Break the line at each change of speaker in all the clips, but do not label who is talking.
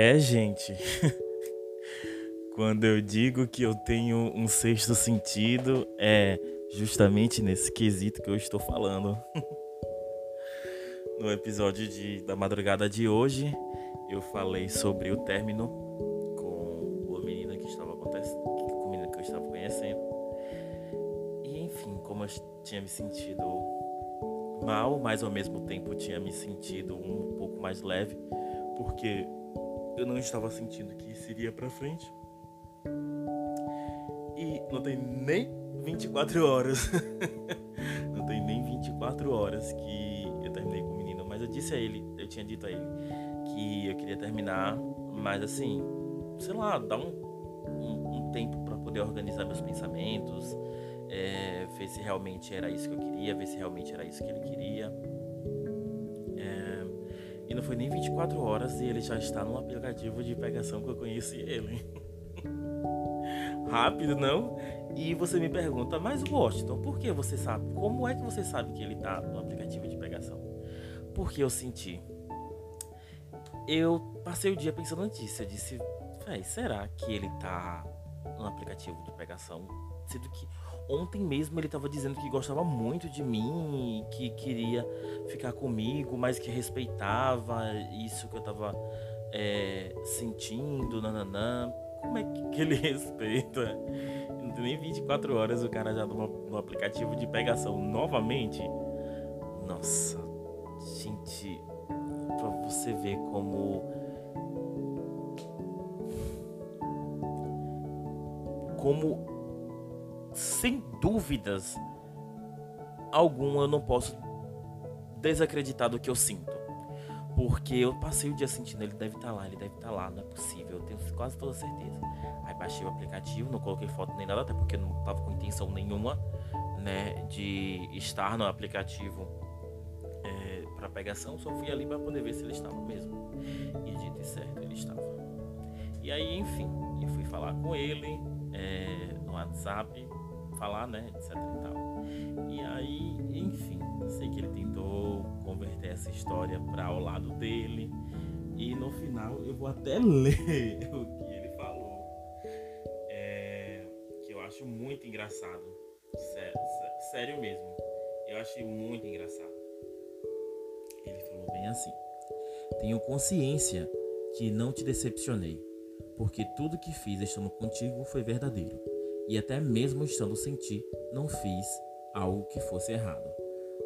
É, gente. Quando eu digo que eu tenho um sexto sentido, é justamente nesse quesito que eu estou falando. no episódio de, da madrugada de hoje, eu falei sobre o término com a menina que estava acontecendo, com a menina que eu estava conhecendo. E enfim, como eu tinha me sentido mal, mas ao mesmo tempo tinha me sentido um pouco mais leve, porque eu não estava sentindo que isso iria para frente. E não tem nem 24 horas. não tem nem 24 horas que eu terminei com o menino, mas eu disse a ele, eu tinha dito a ele que eu queria terminar, mas assim, sei lá, um, um, um tempo para poder organizar meus pensamentos, é, ver se realmente era isso que eu queria, ver se realmente era isso que ele queria. Não foi nem 24 horas e ele já está no aplicativo de pegação que eu conheci ele. Rápido, não? E você me pergunta, mas Washington, por que você sabe? Como é que você sabe que ele está no aplicativo de pegação? Porque eu senti. Eu passei o dia pensando nisso. Eu disse, será que ele está no aplicativo de pegação? Sendo que ontem mesmo ele estava dizendo que gostava muito de mim, que queria ficar comigo, mas que respeitava isso que eu estava é, sentindo, nananã. Como é que ele respeita? Não tem nem 24 horas o cara já no, aplicativo de pegação novamente. Nossa, gente, pra você ver como. Como sem dúvidas alguma eu não posso desacreditar do que eu sinto. Porque eu passei o dia sentindo, ele deve estar tá lá, ele deve estar tá lá, não é possível, eu tenho quase toda certeza. Aí baixei o aplicativo, não coloquei foto nem nada, até porque não estava com intenção nenhuma, né, de estar no aplicativo é, para pegação, só fui ali para poder ver se ele estava mesmo. E dito e certo, ele estava. E aí, enfim, eu fui falar com ele é, no WhatsApp, falar, né, etc e tal. E aí, enfim, sei que ele tentou converter essa história para o lado dele. E no final eu vou até ler o que ele falou. É, que eu acho muito engraçado. Sério, sério mesmo. Eu achei muito engraçado. Ele falou bem assim: Tenho consciência que não te decepcionei, porque tudo que fiz estando contigo foi verdadeiro e até mesmo estando sem ti, não fiz algo que fosse errado.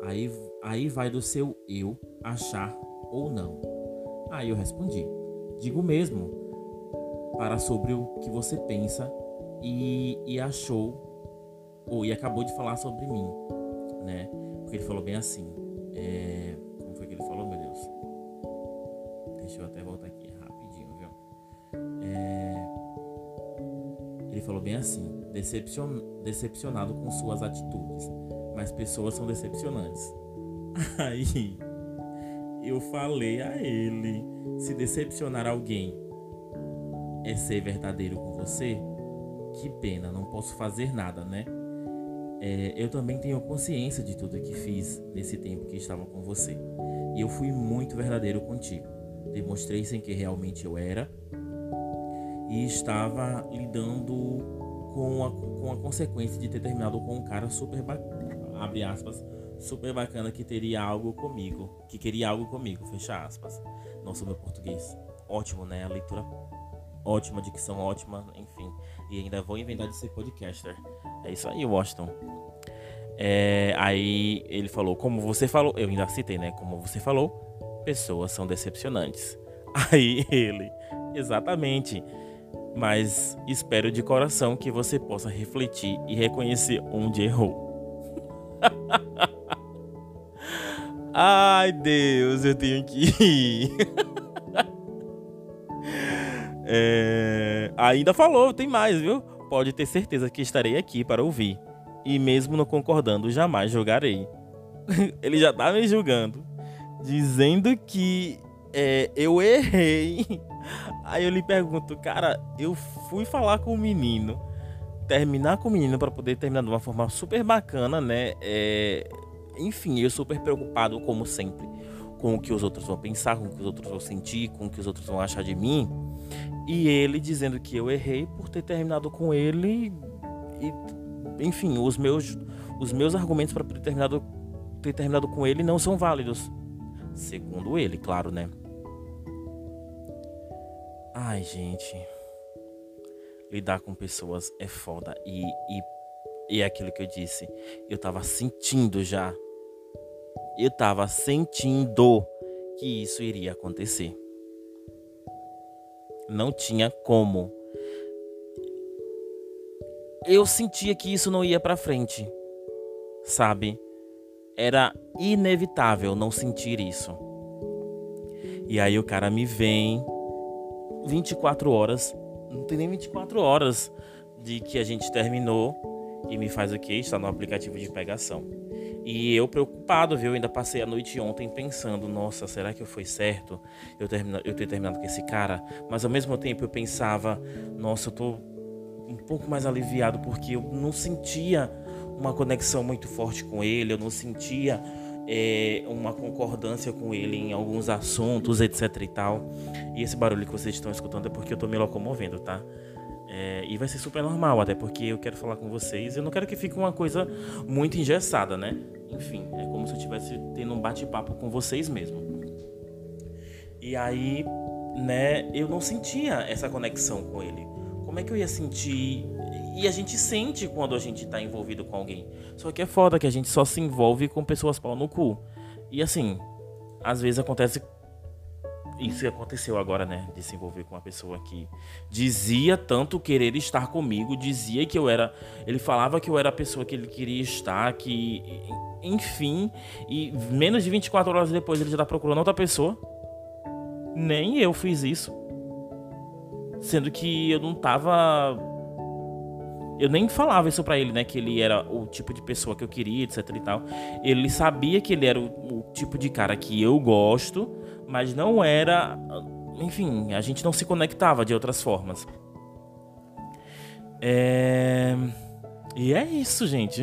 Aí, aí vai do seu eu achar ou não. Aí eu respondi: digo mesmo para sobre o que você pensa e, e achou ou e acabou de falar sobre mim, né? Porque ele falou bem assim. É, como foi que ele falou, meu Deus? Deixa eu até voltar aqui rapidinho, viu? É, falou bem assim decepcion, decepcionado com suas atitudes, mas pessoas são decepcionantes. Aí eu falei a ele: se decepcionar alguém é ser verdadeiro com você, que pena, não posso fazer nada, né? É, eu também tenho consciência de tudo que fiz nesse tempo que estava com você. E eu fui muito verdadeiro contigo. Demonstrei sem que realmente eu era e estava lidando com a, com a consequência de ter terminado com um cara super bacana, abre aspas, super bacana que teria algo comigo, que queria algo comigo, fecha aspas. Nossa, meu português, ótimo, né? A leitura ótima, a dicção ótima, enfim. E ainda vou inventar de ser podcaster. É isso aí, Washington. É, aí ele falou, como você falou, eu ainda citei, né? Como você falou, pessoas são decepcionantes. Aí ele, exatamente mas espero de coração que você possa refletir e reconhecer onde errou. Ai, Deus, eu tenho que ir. é... Ainda falou, tem mais, viu? Pode ter certeza que estarei aqui para ouvir. E mesmo não concordando, jamais julgarei. Ele já tá me julgando, dizendo que é, eu errei Aí eu lhe pergunto, cara, eu fui falar com o menino, terminar com o menino para poder terminar de uma forma super bacana, né? É, enfim, eu super preocupado, como sempre, com o que os outros vão pensar, com o que os outros vão sentir, com o que os outros vão achar de mim. E ele dizendo que eu errei por ter terminado com ele e, enfim, os meus os meus argumentos para ter terminado, ter terminado com ele não são válidos. Segundo ele, claro, né? Ai, gente. Lidar com pessoas é foda. E, e, e é aquilo que eu disse. Eu tava sentindo já. Eu tava sentindo que isso iria acontecer. Não tinha como. Eu sentia que isso não ia para frente. Sabe? Era inevitável não sentir isso. E aí o cara me vem 24 horas, não tem nem 24 horas de que a gente terminou e me faz o que? Está no aplicativo de pegação. E eu preocupado, viu? ainda passei a noite ontem pensando, nossa, será que foi certo eu, termina, eu ter terminado com esse cara? Mas ao mesmo tempo eu pensava, nossa, eu tô um pouco mais aliviado porque eu não sentia uma conexão muito forte com ele, eu não sentia é, uma concordância com ele em alguns assuntos, etc e tal. E esse barulho que vocês estão escutando é porque eu tô me locomovendo, tá? É, e vai ser super normal, até porque eu quero falar com vocês. Eu não quero que fique uma coisa muito engessada, né? Enfim, é como se eu estivesse tendo um bate-papo com vocês mesmo. E aí, né, eu não sentia essa conexão com ele. Como é que eu ia sentir e a gente sente quando a gente tá envolvido com alguém. Só que é foda que a gente só se envolve com pessoas pau no cu. E assim, às vezes acontece. Isso aconteceu agora, né? De se envolver com uma pessoa que dizia tanto querer estar comigo, dizia que eu era. Ele falava que eu era a pessoa que ele queria estar, que. Enfim. E menos de 24 horas depois ele já tá procurando outra pessoa. Nem eu fiz isso. Sendo que eu não tava eu nem falava isso para ele, né? Que ele era o tipo de pessoa que eu queria, etc e tal. Ele sabia que ele era o, o tipo de cara que eu gosto, mas não era. Enfim, a gente não se conectava de outras formas. É... E é isso, gente.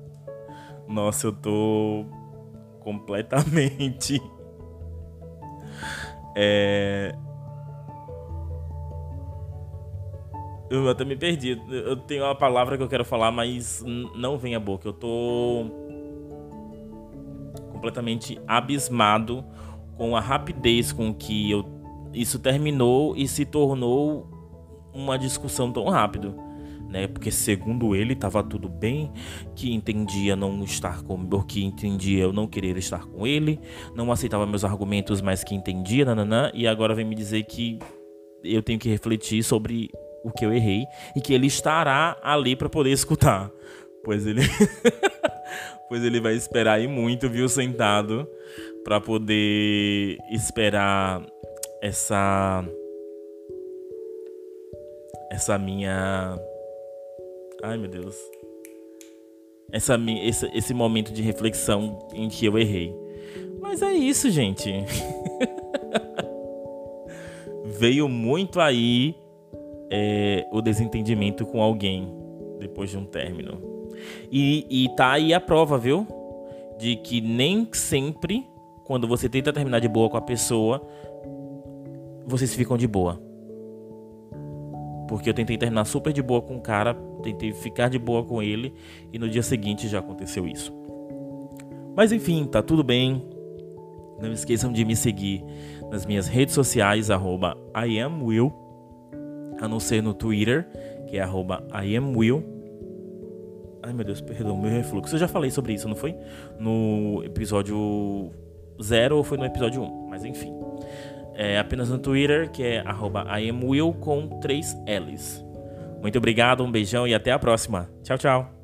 Nossa, eu tô completamente. É Eu até me perdi. Eu tenho uma palavra que eu quero falar, mas não vem à boca. Eu tô completamente abismado com a rapidez com que eu, isso terminou e se tornou uma discussão tão rápido. Né? Porque segundo ele estava tudo bem, que entendia não estar comigo, que entendia eu não querer estar com ele, não aceitava meus argumentos, mas que entendia, nananã, e agora vem me dizer que eu tenho que refletir sobre o que eu errei e que ele estará ali para poder escutar. Pois ele pois ele vai esperar aí muito, viu, sentado para poder esperar essa essa minha Ai, meu Deus. Essa esse, esse momento de reflexão em que eu errei. Mas é isso, gente. Veio muito aí é, o desentendimento com alguém depois de um término. E, e tá aí a prova, viu? De que nem sempre, quando você tenta terminar de boa com a pessoa, vocês ficam de boa. Porque eu tentei terminar super de boa com o cara, tentei ficar de boa com ele, e no dia seguinte já aconteceu isso. Mas enfim, tá tudo bem. Não esqueçam de me seguir nas minhas redes sociais, arroba IamWill a não ser no Twitter, que é arroba IamWill. Ai meu Deus, perdão, meu refluxo. Eu já falei sobre isso, não foi? No episódio 0 ou foi no episódio 1, um, mas enfim. É apenas no Twitter, que é arroba IamWill com 3 L's. Muito obrigado, um beijão e até a próxima. Tchau, tchau.